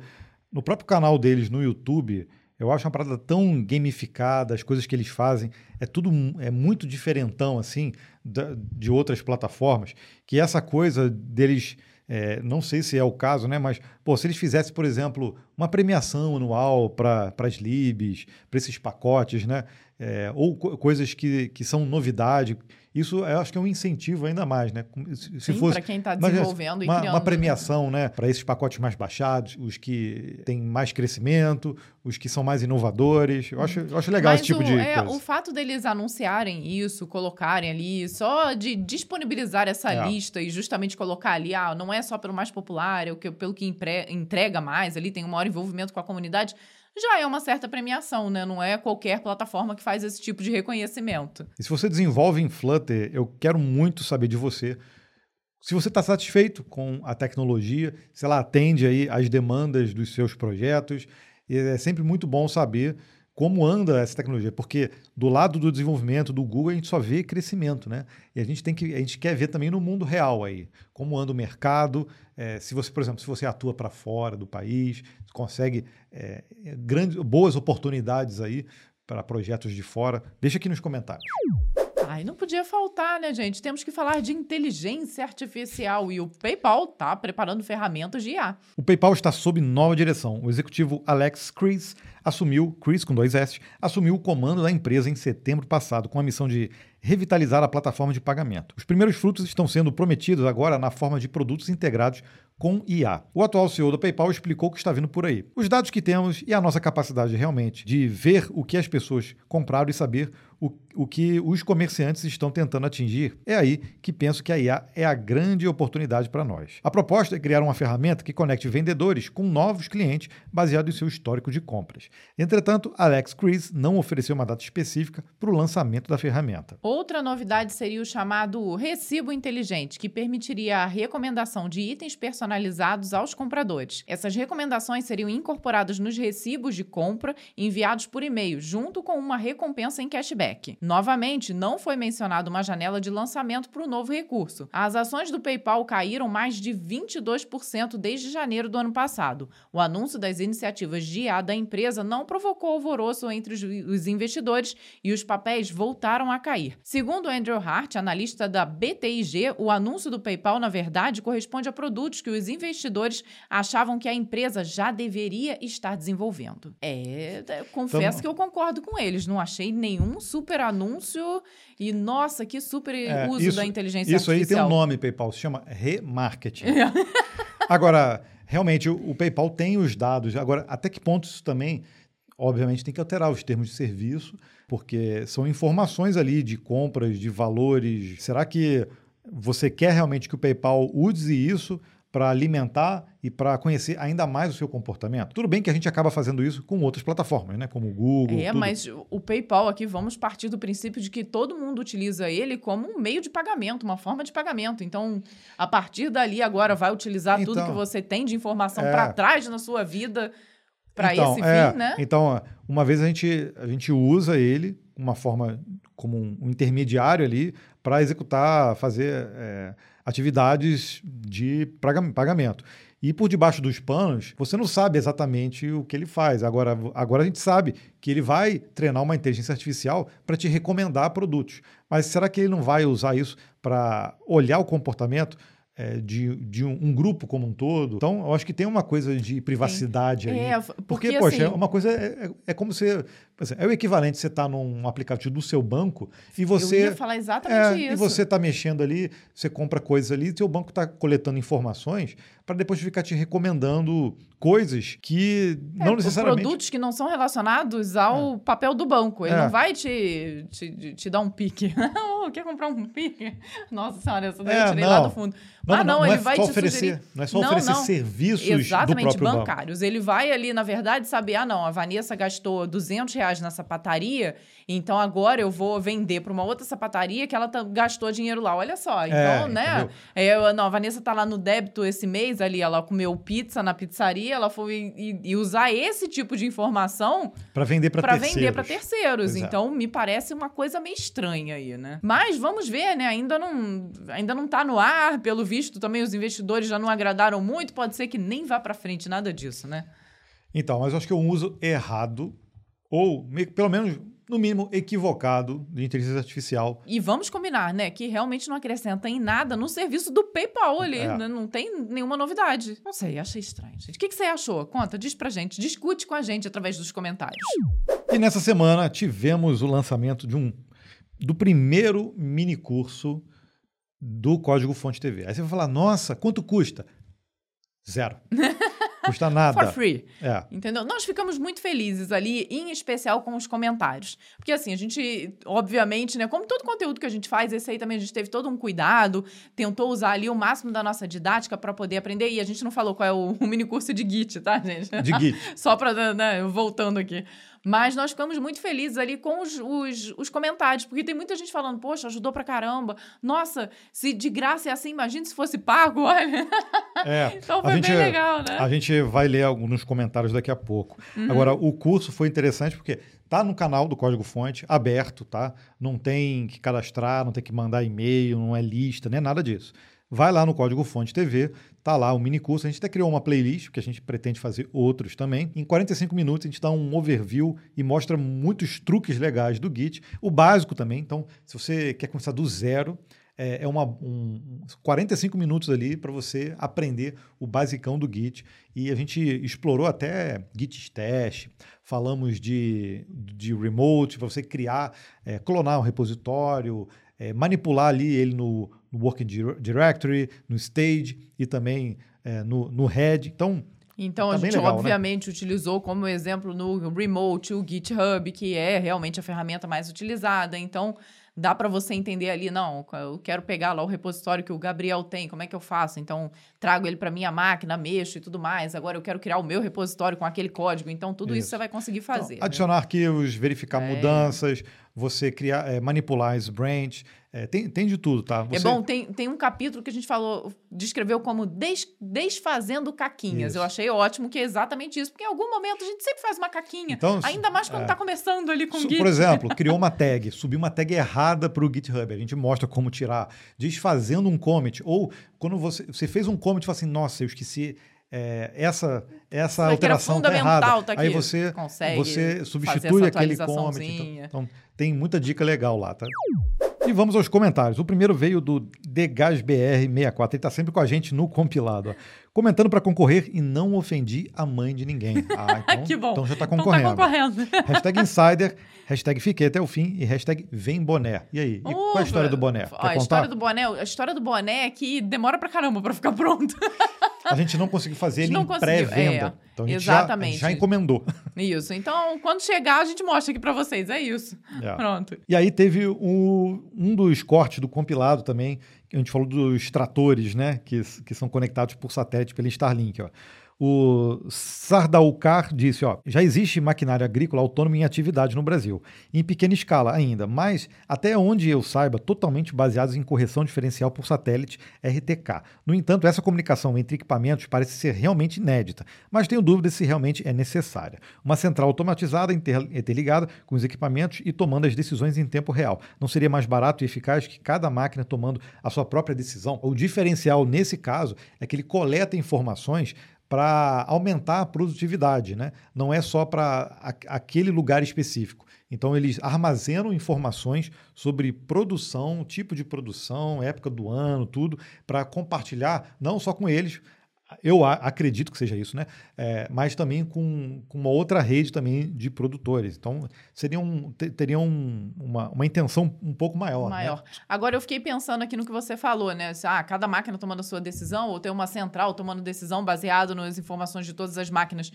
no próprio canal deles no YouTube, eu acho uma parada tão gamificada, as coisas que eles fazem, é tudo é muito diferentão, assim, da, de outras plataformas, que essa coisa deles é, não sei se é o caso, né? Mas, pô, se eles fizessem, por exemplo, uma premiação anual para as libs, para esses pacotes, né? É, ou co coisas que, que são novidade, isso eu acho que é um incentivo ainda mais, né? Se Sim, fosse para quem está desenvolvendo e uma, criando. Uma premiação, né? Para esses pacotes mais baixados, os que têm mais crescimento, os que são mais inovadores. Eu acho, eu acho legal Mas esse tipo o, de é, coisa. O fato deles anunciarem isso, colocarem ali, só de disponibilizar essa é. lista e justamente colocar ali, ah, não é só pelo mais popular, é o que, pelo que entrega mais ali, tem um maior envolvimento com a comunidade já é uma certa premiação, né? Não é qualquer plataforma que faz esse tipo de reconhecimento. E se você desenvolve em Flutter, eu quero muito saber de você. Se você está satisfeito com a tecnologia, se ela atende aí às demandas dos seus projetos, é sempre muito bom saber como anda essa tecnologia, porque do lado do desenvolvimento do Google a gente só vê crescimento, né? E a gente tem que a gente quer ver também no mundo real aí como anda o mercado, é, se você, por exemplo, se você atua para fora do país, consegue é, grandes, boas oportunidades aí para projetos de fora, deixa aqui nos comentários. Ai, não podia faltar, né, gente? Temos que falar de inteligência artificial e o PayPal está preparando ferramentas de IA. O PayPal está sob nova direção. O executivo Alex Chris assumiu, Chris com dois S, assumiu o comando da empresa em setembro passado com a missão de revitalizar a plataforma de pagamento. Os primeiros frutos estão sendo prometidos agora na forma de produtos integrados com IA. O atual CEO da PayPal explicou o que está vindo por aí. Os dados que temos e a nossa capacidade realmente de ver o que as pessoas compraram e saber o, o que os comerciantes estão tentando atingir, é aí que penso que a IA é a grande oportunidade para nós. A proposta é criar uma ferramenta que conecte vendedores com novos clientes baseado em seu histórico de compras. Entretanto, Alex Chris não ofereceu uma data específica para o lançamento da ferramenta. Outra novidade seria o chamado recibo inteligente, que permitiria a recomendação de itens personalizados aos compradores. Essas recomendações seriam incorporadas nos recibos de compra enviados por e-mail, junto com uma recompensa em cashback. Novamente, não foi mencionada uma janela de lançamento para o novo recurso. As ações do PayPal caíram mais de 22% desde janeiro do ano passado. O anúncio das iniciativas de IA da empresa não provocou alvoroço entre os investidores e os papéis voltaram a cair. Segundo Andrew Hart, analista da BTIG, o anúncio do PayPal, na verdade, corresponde a produtos que os investidores achavam que a empresa já deveria estar desenvolvendo. É, confesso então, que eu concordo com eles, não achei nenhum super super anúncio e, nossa, que super é, uso isso, da inteligência isso artificial. Isso aí tem um nome, PayPal, se chama remarketing. É. Agora, realmente, o, o PayPal tem os dados. Agora, até que ponto isso também obviamente tem que alterar os termos de serviço, porque são informações ali de compras, de valores. Será que você quer realmente que o PayPal use isso para alimentar e para conhecer ainda mais o seu comportamento. Tudo bem que a gente acaba fazendo isso com outras plataformas, né? Como o Google. É, tudo. mas o PayPal aqui vamos partir do princípio de que todo mundo utiliza ele como um meio de pagamento, uma forma de pagamento. Então, a partir dali agora vai utilizar então, tudo que você tem de informação é... para trás na sua vida para então, esse é, fim, né? Então, uma vez a gente a gente usa ele uma forma como um, intermediário ali para executar, fazer é, atividades de pagamento. E por debaixo dos panos, você não sabe exatamente o que ele faz. Agora, agora a gente sabe que ele vai treinar uma inteligência artificial para te recomendar produtos. Mas será que ele não vai usar isso para olhar o comportamento? É, de, de um, um, grupo como um todo. Então, eu acho que tem uma coisa de privacidade Sim. aí. É, porque, porque poxa, assim, é uma coisa. É, é, é como se. É o equivalente você estar tá num aplicativo do seu banco e você. Eu ia falar exatamente é, isso. E você está mexendo ali, você compra coisas ali, e seu banco está coletando informações para depois ficar te recomendando coisas que é, não necessariamente. Produtos que não são relacionados ao é. papel do banco. Ele é. não vai te, te, te dar um pique. Quer comprar um pique? Nossa senhora, essa daí eu tirei não. lá do fundo. Não, ah, não, não, ele é vai te oferecer, sugerir... Não é só oferecer não, serviços Exatamente, bancários. Banco. Ele vai ali, na verdade, saber, ah, não, a Vanessa gastou 200 reais na sapataria, então agora eu vou vender para uma outra sapataria que ela gastou dinheiro lá. Olha só, é, então, é, né? É, não, a Vanessa tá lá no débito esse mês ali, ela comeu pizza na pizzaria, ela foi e, e usar esse tipo de informação para vender para terceiros. vender para terceiros. Exato. Então, me parece uma coisa meio estranha aí, né? Mas vamos ver, né? Ainda não, ainda não tá no ar, pelo visto, também os investidores já não agradaram muito, pode ser que nem vá para frente nada disso, né? Então, mas eu acho que é um uso errado, ou pelo menos no mínimo, equivocado de inteligência artificial. E vamos combinar, né? Que realmente não acrescenta em nada no serviço do PayPal ali. É. Né? Não tem nenhuma novidade. Não sei, achei estranho, gente. O que, que você achou? Conta, diz pra gente. Discute com a gente através dos comentários. E nessa semana tivemos o lançamento de um do primeiro mini curso do Código Fonte TV. Aí você vai falar, nossa, quanto custa? Zero. Custa nada. For free. É. Entendeu? Nós ficamos muito felizes ali, em especial com os comentários. Porque assim, a gente, obviamente, né, como todo conteúdo que a gente faz, esse aí também a gente teve todo um cuidado, tentou usar ali o máximo da nossa didática para poder aprender. E a gente não falou qual é o, o mini curso de Git, tá, gente? De Git. Só para, né, voltando aqui. Mas nós ficamos muito felizes ali com os, os, os, comentários, porque tem muita gente falando, poxa, ajudou pra caramba. Nossa, se de graça é assim, imagina se fosse pago, olha. É, então foi gente, bem legal, né? A gente vai ler alguns comentários daqui a pouco. Uhum. Agora, o curso foi interessante porque Tá no canal do Código Fonte, aberto, tá? Não tem que cadastrar, não tem que mandar e-mail, não é lista, nem nada disso. Vai lá no Código Fonte TV, tá lá o mini curso. A gente até criou uma playlist, porque a gente pretende fazer outros também. Em 45 minutos a gente dá um overview e mostra muitos truques legais do Git, o básico também. Então, se você quer começar do zero, é, é uma, um, 45 minutos ali para você aprender o basicão do Git. E a gente explorou até Git teste, falamos de, de remote, para você criar, é, clonar um repositório, é, manipular ali ele no, no Working Directory, no Stage e também é, no, no Head. Então, então tá a gente legal, né? obviamente né? utilizou como exemplo no Remote o GitHub, que é realmente a ferramenta mais utilizada. Então dá para você entender ali, não, eu quero pegar lá o repositório que o Gabriel tem, como é que eu faço? Então, trago ele para minha máquina, mexo e tudo mais. Agora eu quero criar o meu repositório com aquele código. Então, tudo isso, isso você vai conseguir então, fazer. Então, adicionar arquivos, verificar é. mudanças, você criar, é, manipular as branch, é, tem, tem de tudo, tá? É você... É bom, tem, tem um capítulo que a gente falou, descreveu como des, desfazendo caquinhas. Isso. Eu achei ótimo que é exatamente isso, porque em algum momento a gente sempre faz uma caquinha. Então, ainda mais quando está é. começando ali com o Git. Por exemplo, criou uma tag, subiu uma tag errada para o GitHub. A gente mostra como tirar, desfazendo um commit. Ou quando você, você fez um commit e fala assim, nossa, eu esqueci é, essa essa alteração está errada. Tá Aí você você substitui aquele commit. Então, então, tem muita dica legal lá, tá? E vamos aos comentários. O primeiro veio do DegasBR64. Ele está sempre com a gente no compilado. Comentando para concorrer e não ofendi a mãe de ninguém. Ah, então, que bom. Então já está concorrendo. Então tá concorrendo. hashtag Insider, hashtag Fiquei até o fim e hashtag Vem Boné. E aí? E qual é a história do boné? Ó, a história do boné, a história do boné é que demora para caramba para ficar pronto. a gente não conseguiu fazer ele em pré-venda. É, então a gente exatamente. Já, já encomendou. Isso. Então, quando chegar, a gente mostra aqui para vocês. É isso. É. Pronto. E aí teve o, um dos cortes do compilado também, a gente falou dos tratores, né? Que, que são conectados por satélite pelo Starlink. Ó. O Sardaukar disse: ó, já existe maquinária agrícola autônoma em atividade no Brasil, em pequena escala ainda, mas até onde eu saiba, totalmente baseados em correção diferencial por satélite RTK. No entanto, essa comunicação entre equipamentos parece ser realmente inédita, mas tenho dúvidas se realmente é necessária. Uma central automatizada interligada com os equipamentos e tomando as decisões em tempo real. Não seria mais barato e eficaz que cada máquina tomando a sua própria decisão? O diferencial nesse caso é que ele coleta informações para aumentar a produtividade, né? não é só para aquele lugar específico. Então, eles armazenam informações sobre produção, tipo de produção, época do ano, tudo, para compartilhar não só com eles, eu acredito que seja isso, né? É, mas também com, com, uma outra rede também de produtores. Então, seriam, teriam uma, uma intenção um pouco maior. Né? Maior. Né? Agora, eu fiquei pensando aqui no que você falou, né? Ah, cada máquina tomando a sua decisão, ou ter uma central tomando decisão baseado nas informações de todas as máquinas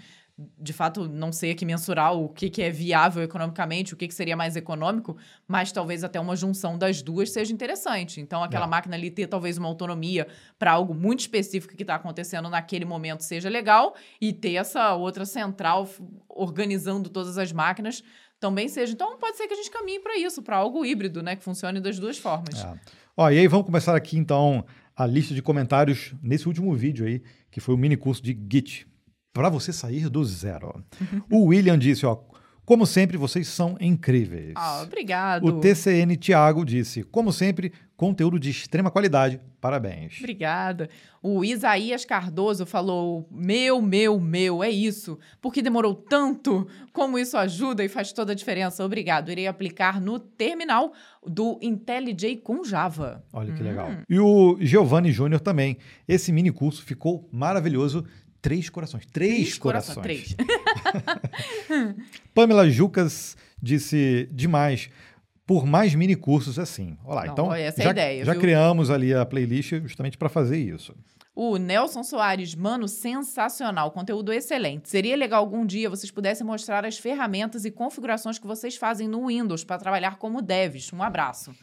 de fato, não sei aqui mensurar o que, que é viável economicamente, o que, que seria mais econômico, mas talvez até uma junção das duas seja interessante. Então, aquela é. máquina ali ter talvez uma autonomia para algo muito específico que está acontecendo naquele momento seja legal, e ter essa outra central organizando todas as máquinas também seja. Então, pode ser que a gente caminhe para isso, para algo híbrido, né, que funcione das duas formas. É. Ó, e aí vamos começar aqui então a lista de comentários nesse último vídeo aí, que foi o mini curso de Git para você sair do zero. o William disse, ó, como sempre, vocês são incríveis. Ah, obrigado. O TCN Tiago disse, como sempre, conteúdo de extrema qualidade. Parabéns. Obrigada. O Isaías Cardoso falou: Meu, meu, meu, é isso. Porque demorou tanto? Como isso ajuda e faz toda a diferença? Obrigado. Irei aplicar no terminal do IntelliJ com Java. Olha que hum. legal. E o Giovanni Júnior também. Esse mini curso ficou maravilhoso. Três corações. Três, três corações. Três. Pamela Jucas disse demais. Por mais mini cursos assim. Olha lá, Não, então essa já, é a ideia, já viu? criamos ali a playlist justamente para fazer isso. O Nelson Soares, mano, sensacional, conteúdo excelente. Seria legal algum dia vocês pudessem mostrar as ferramentas e configurações que vocês fazem no Windows para trabalhar como devs. Um abraço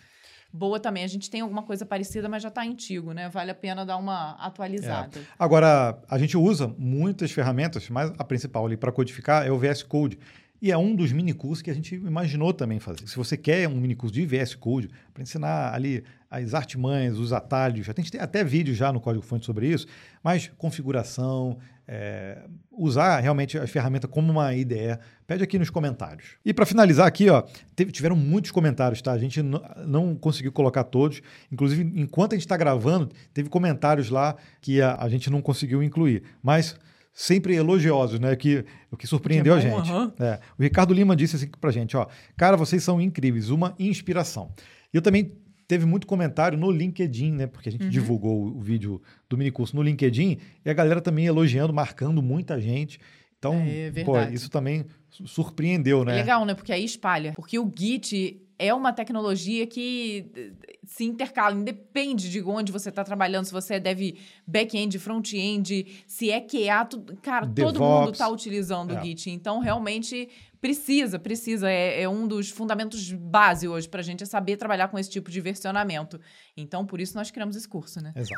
boa também. A gente tem alguma coisa parecida, mas já está antigo, né? Vale a pena dar uma atualizada. É. Agora, a gente usa muitas ferramentas, mas a principal ali para codificar é o VS Code. E é um dos minicursos que a gente imaginou também fazer. Se você quer um minicurso de VS Code para ensinar ali as artimanhas, os atalhos, gente tem até vídeo já no Código Fonte sobre isso, mas configuração, é, usar realmente a ferramenta como uma IDE, pede aqui nos comentários. E para finalizar aqui, ó, teve, tiveram muitos comentários, tá? A gente não conseguiu colocar todos. Inclusive, enquanto a gente está gravando, teve comentários lá que a, a gente não conseguiu incluir. Mas sempre elogiosos, né? Que, o que surpreendeu que é bom, a gente. Uhum. É, o Ricardo Lima disse assim pra gente, ó, cara, vocês são incríveis, uma inspiração. E eu também teve muito comentário no LinkedIn, né? Porque a gente uhum. divulgou o vídeo do minicurso no LinkedIn e a galera também elogiando, marcando muita gente. Então, é, pô, isso também surpreendeu, né? É legal, né? Porque aí espalha. Porque o Git é uma tecnologia que eh, se intercala, independe de onde você está trabalhando, se você é dev back-end, front-end, se é QA, tudo, cara, DevOps, todo mundo está utilizando é. o Git. Então, realmente, precisa, precisa. É, é um dos fundamentos base hoje para a gente é saber trabalhar com esse tipo de versionamento. Então, por isso nós criamos esse curso, né? Exato.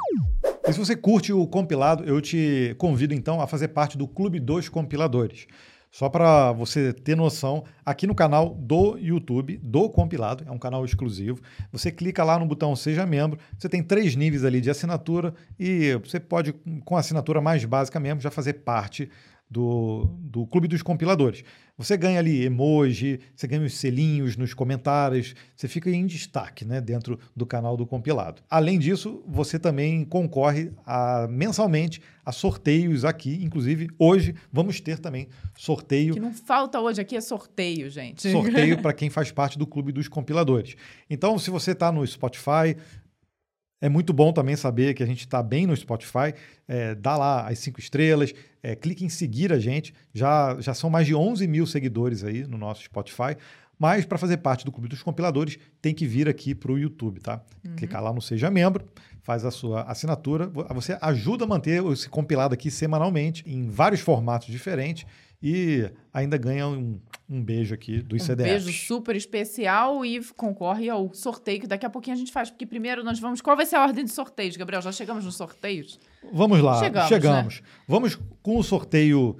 E se você curte o compilado, eu te convido então a fazer parte do Clube dos Compiladores. Só para você ter noção, aqui no canal do YouTube, do compilado, é um canal exclusivo. Você clica lá no botão Seja Membro, você tem três níveis ali de assinatura e você pode, com a assinatura mais básica mesmo, já fazer parte do, do Clube dos Compiladores. Você ganha ali emoji, você ganha os selinhos nos comentários, você fica em destaque né, dentro do canal do compilado. Além disso, você também concorre a, mensalmente a sorteios aqui. Inclusive, hoje vamos ter também sorteio. O que não falta hoje aqui é sorteio, gente. Sorteio para quem faz parte do Clube dos Compiladores. Então, se você está no Spotify, é muito bom também saber que a gente está bem no Spotify. É, dá lá as cinco estrelas, é, clique em seguir a gente. Já, já são mais de 11 mil seguidores aí no nosso Spotify. Mas para fazer parte do Clube dos Compiladores, tem que vir aqui para o YouTube, tá? Uhum. Clicar lá no Seja Membro, faz a sua assinatura. Você ajuda a manter esse compilado aqui semanalmente, em vários formatos diferentes e ainda ganha um, um beijo aqui do ICDF. Um beijo super especial e concorre ao sorteio que daqui a pouquinho a gente faz, porque primeiro nós vamos. Qual vai ser a ordem de sorteios, Gabriel? Já chegamos nos sorteios? Vamos lá, chegamos. chegamos. Né? Vamos com o sorteio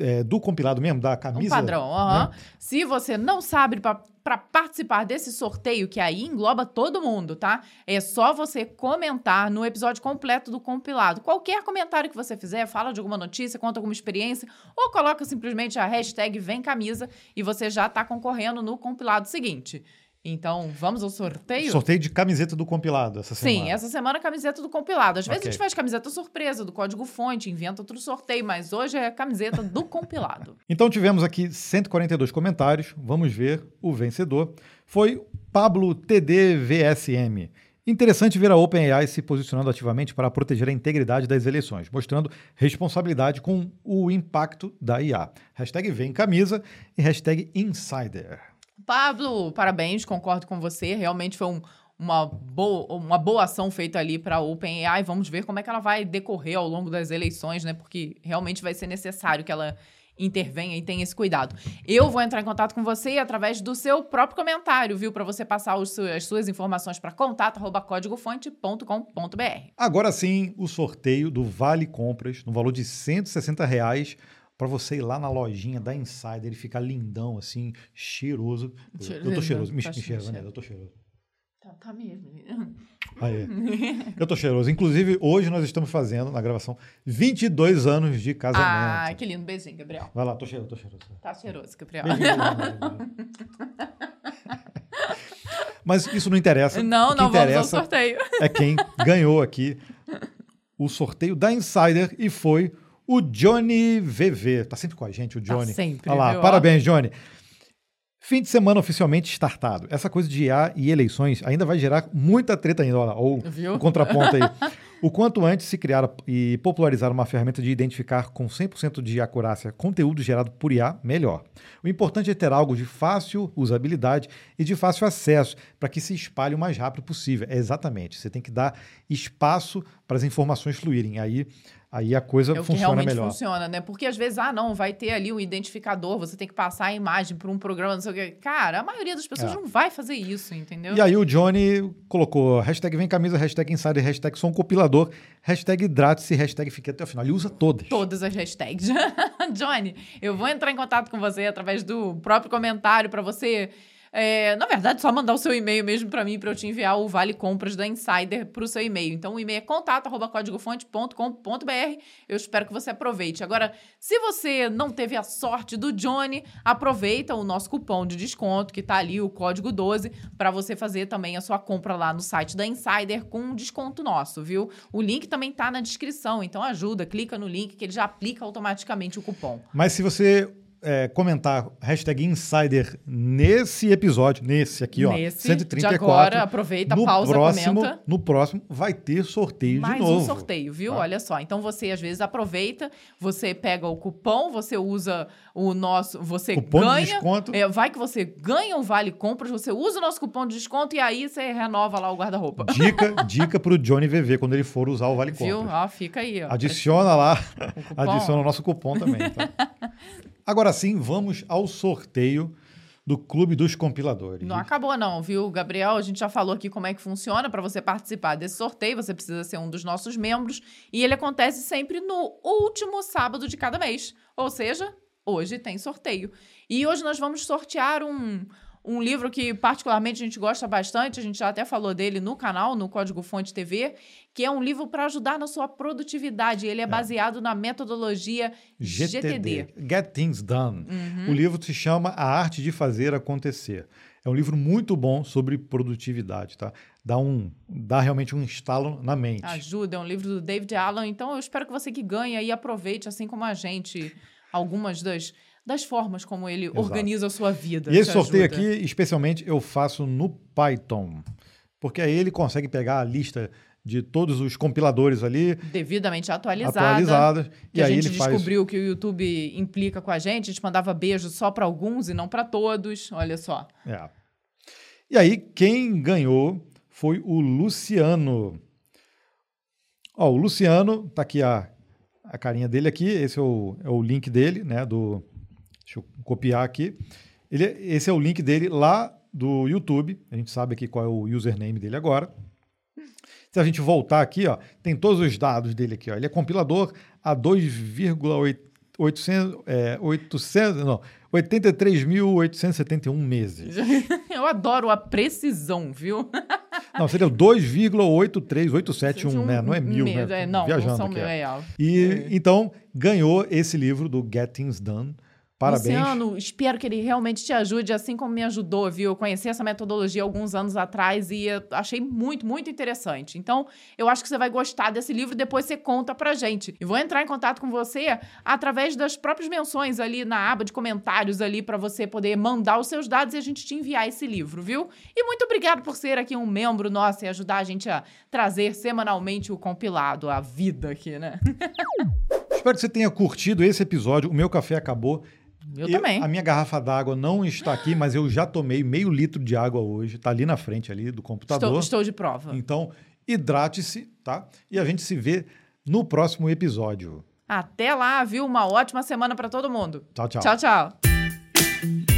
é, do compilado mesmo, da camisa. Um padrão, uhum. né? Se você não sabe para participar desse sorteio, que aí engloba todo mundo, tá? É só você comentar no episódio completo do compilado. Qualquer comentário que você fizer, fala de alguma notícia, conta alguma experiência, ou coloca simplesmente a hashtag Vem Camisa e você já está concorrendo no compilado seguinte. Então, vamos ao sorteio? Sorteio de camiseta do compilado essa semana. Sim, essa semana é camiseta do compilado. Às vezes okay. a gente faz camiseta surpresa do código fonte, inventa outro sorteio, mas hoje é camiseta do compilado. Então tivemos aqui 142 comentários. Vamos ver o vencedor. Foi Pablo TDVSM. Interessante ver a OpenAI se posicionando ativamente para proteger a integridade das eleições, mostrando responsabilidade com o impacto da IA. Hashtag vem camisa e hashtag insider. Pablo, parabéns, concordo com você. Realmente foi um, uma, boa, uma boa ação feita ali para a OpenAI. Vamos ver como é que ela vai decorrer ao longo das eleições, né? Porque realmente vai ser necessário que ela intervenha e tenha esse cuidado. Eu vou entrar em contato com você através do seu próprio comentário, viu? Para você passar os, as suas informações para contato.códigofonte.com.br. Agora sim, o sorteio do Vale Compras no valor de 160 reais para você ir lá na lojinha da Insider e ficar lindão, assim, cheiroso. Cheiroso. Eu tô cheiroso. Me, tá me cheira, Vanessa, eu tô cheiroso. Tá, tá mesmo. Aí. Eu tô cheiroso. Inclusive, hoje nós estamos fazendo, na gravação, 22 anos de casamento. Ah, que lindo. Beijinho, Gabriel. Vai lá, tô cheiroso, tô cheiroso. Tá cheiroso, Gabriel. Mas isso não interessa. Não, não, interessa vamos ao sorteio. É quem ganhou aqui o sorteio da Insider e foi o Johnny VV. Tá sempre com a gente, o tá Johnny. Tá sempre. Olha lá, viu? parabéns, Johnny. Fim de semana oficialmente startado. Essa coisa de IA e eleições ainda vai gerar muita treta ainda, olha, ou Viu? o contraponto aí. o quanto antes se criar e popularizar uma ferramenta de identificar com 100% de acurácia conteúdo gerado por IA, melhor. O importante é ter algo de fácil usabilidade e de fácil acesso para que se espalhe o mais rápido possível. É exatamente, você tem que dar espaço para as informações fluírem. Aí Aí a coisa É o que funciona realmente melhor. funciona, né? Porque às vezes, ah, não, vai ter ali um identificador, você tem que passar a imagem para um programa, não sei o quê. Cara, a maioria das pessoas É. não vai fazer isso, entendeu? E aí o Johnny colocou hashtag vem camisa, hashtag insider, hashtag sou um compilador, hashtag hidrate-se, hashtag fique até o final. Ele usa todas. Todas as hashtags. Johnny, eu vou entrar em contato com você através do próprio comentário para você. É, na verdade, só mandar o seu e-mail mesmo para mim, para eu te enviar o Vale Compras da Insider para o seu e-mail. Então, o e-mail é contato.códigofonte.com.br. Eu espero que você aproveite. Agora, se você não teve a sorte do Johnny, aproveita o nosso cupom de desconto, que tá ali, o código 12, para você fazer também a sua compra lá no site da Insider com um desconto nosso, viu? O link também tá na descrição, então ajuda, clica no link que ele já aplica automaticamente o cupom. Mas se você é, comentar hashtag insider nesse episódio, nesse aqui, ó, Nesse, 134. de agora, aproveita, no pausa, próximo, comenta. No próximo vai ter sorteio Mais de novo. um sorteio, viu? tá? Olha só. Então você às vezes aproveita, você pega o cupom, você usa o nosso, você Cupom de ganha, desconto. é, vai que você ganha o vale compras, você usa o nosso cupom de desconto e aí você renova lá o guarda-roupa. Dica, dica pro Johnny VV quando ele for usar o Vale Viu? Compras. Ó, fica aí, ó. Adiciona lá, O adiciona o nosso cupom também. tá? Agora sim, vamos ao sorteio do Clube dos Compiladores. Não acabou não, viu, Gabriel? A gente já falou aqui como é que funciona para você participar desse sorteio. Você precisa ser um dos nossos membros e ele acontece sempre no último sábado de cada mês. Ou seja, hoje tem sorteio. E hoje nós vamos sortear um um livro que particularmente a gente gosta bastante, a gente já até falou dele no canal, no Código Fonte TV, que é um livro para ajudar na sua produtividade. Ele é, baseado na metodologia GTD. Get Things Done. Uhum. O livro se chama A Arte de Fazer Acontecer. É um livro muito bom sobre produtividade, tá? Dá, um, dá realmente um estalo na mente. Ajuda, é um livro do David Allen. Então eu espero que você que ganha e aproveite, assim como a gente, algumas das, das formas como ele organiza a sua vida. E esse Te sorteio ajuda. aqui, especialmente, eu faço no Python. Porque aí ele consegue pegar a lista de todos os compiladores ali, Devidamente atualizada. atualizadas, Que e a aí gente ele faz... descobriu que o YouTube implica com a gente, a gente mandava beijo só para alguns e não para todos. Olha só. É. E aí, quem ganhou foi o Luciano. Ó, o Luciano, tá aqui a, a carinha dele aqui, esse é o, é o link dele, né, do... Deixa eu copiar aqui. Ele, esse é o link dele lá do YouTube, a gente sabe aqui qual é o username dele agora. Se a gente voltar aqui, ó, tem todos os dados dele aqui, ó. Ele é compilador a 2,800, é, 800, não, 83.871 meses. Eu adoro a precisão, viu? Não, seria 2,83871, né? Não é mil, Medo, né? é, não, Viajando não são mil, é. é. E então ganhou esse livro do Get Things Done. Parabéns. Luciano, espero que ele realmente te ajude, assim como me ajudou, viu? Eu conheci essa metodologia alguns anos atrás e achei muito, muito interessante. Então, eu acho que você vai gostar desse livro depois você conta pra gente. E vou entrar em contato com você através das próprias menções ali na aba de comentários ali para você poder mandar os seus dados e a gente te enviar esse livro, viu? E muito obrigado por ser aqui um membro nosso e ajudar a gente a trazer semanalmente o compilado, a vida aqui, né? Espero que você tenha curtido esse episódio. O meu café acabou. Eu também. A minha garrafa d'água não está aqui, mas eu já tomei meio litro de água hoje. Está ali na frente ali do computador. Estou, estou de prova. Então, hidrate-se, tá? E a gente se vê no próximo episódio. Até lá, viu? Uma ótima semana para todo mundo. Tchau, tchau. Tchau, tchau.